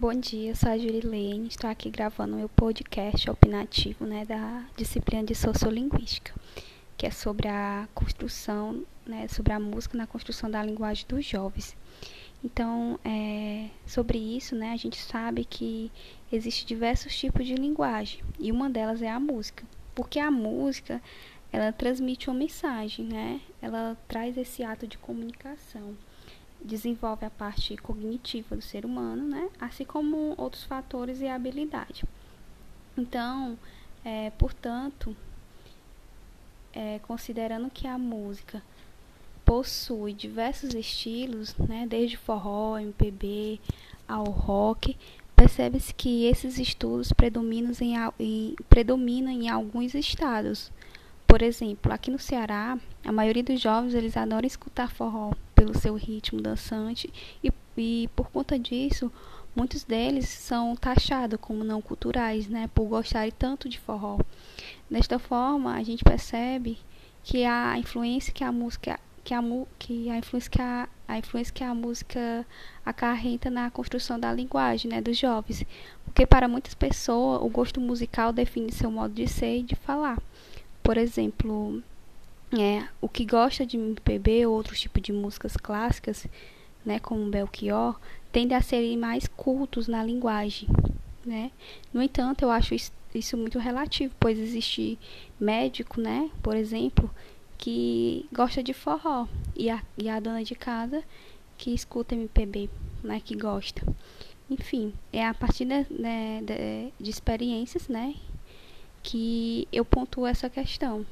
Bom dia, sou a Jurilene, estou aqui gravando meu podcast opinativo né, da disciplina de Sociolinguística, que é sobre a construção, né, sobre a música na construção da linguagem dos jovens. Então, é, sobre isso, né, a gente sabe que existem diversos tipos de linguagem, e uma delas é a música, porque a música, ela transmite uma mensagem, né, ela traz esse ato de comunicação desenvolve a parte cognitiva do ser humano, né? Assim como outros fatores e habilidade. Então, é, portanto, é, considerando que a música possui diversos estilos, né, desde forró, MPB ao rock, percebe-se que esses estudos predominam em, em, predominam em alguns estados. Por exemplo, aqui no Ceará, a maioria dos jovens eles adoram escutar forró, pelo seu ritmo dançante e, e por conta disso muitos deles são taxados como não culturais, né, por gostarem tanto de forró. Desta forma, a gente percebe que a influência que a música que a, que a influência que a, a influência que a música acarreta na construção da linguagem, né, dos jovens, porque para muitas pessoas o gosto musical define seu modo de ser e de falar. Por exemplo, é, o que gosta de MPB ou outros tipos de músicas clássicas, né, como Belchior, tende a serem mais cultos na linguagem, né? No entanto, eu acho isso, muito relativo, pois existe médico, né, por exemplo, que gosta de forró e a, e a dona de casa que escuta MPB, né, que gosta. Enfim, é a partir de, de, de experiências, né, que eu pontuo essa questão.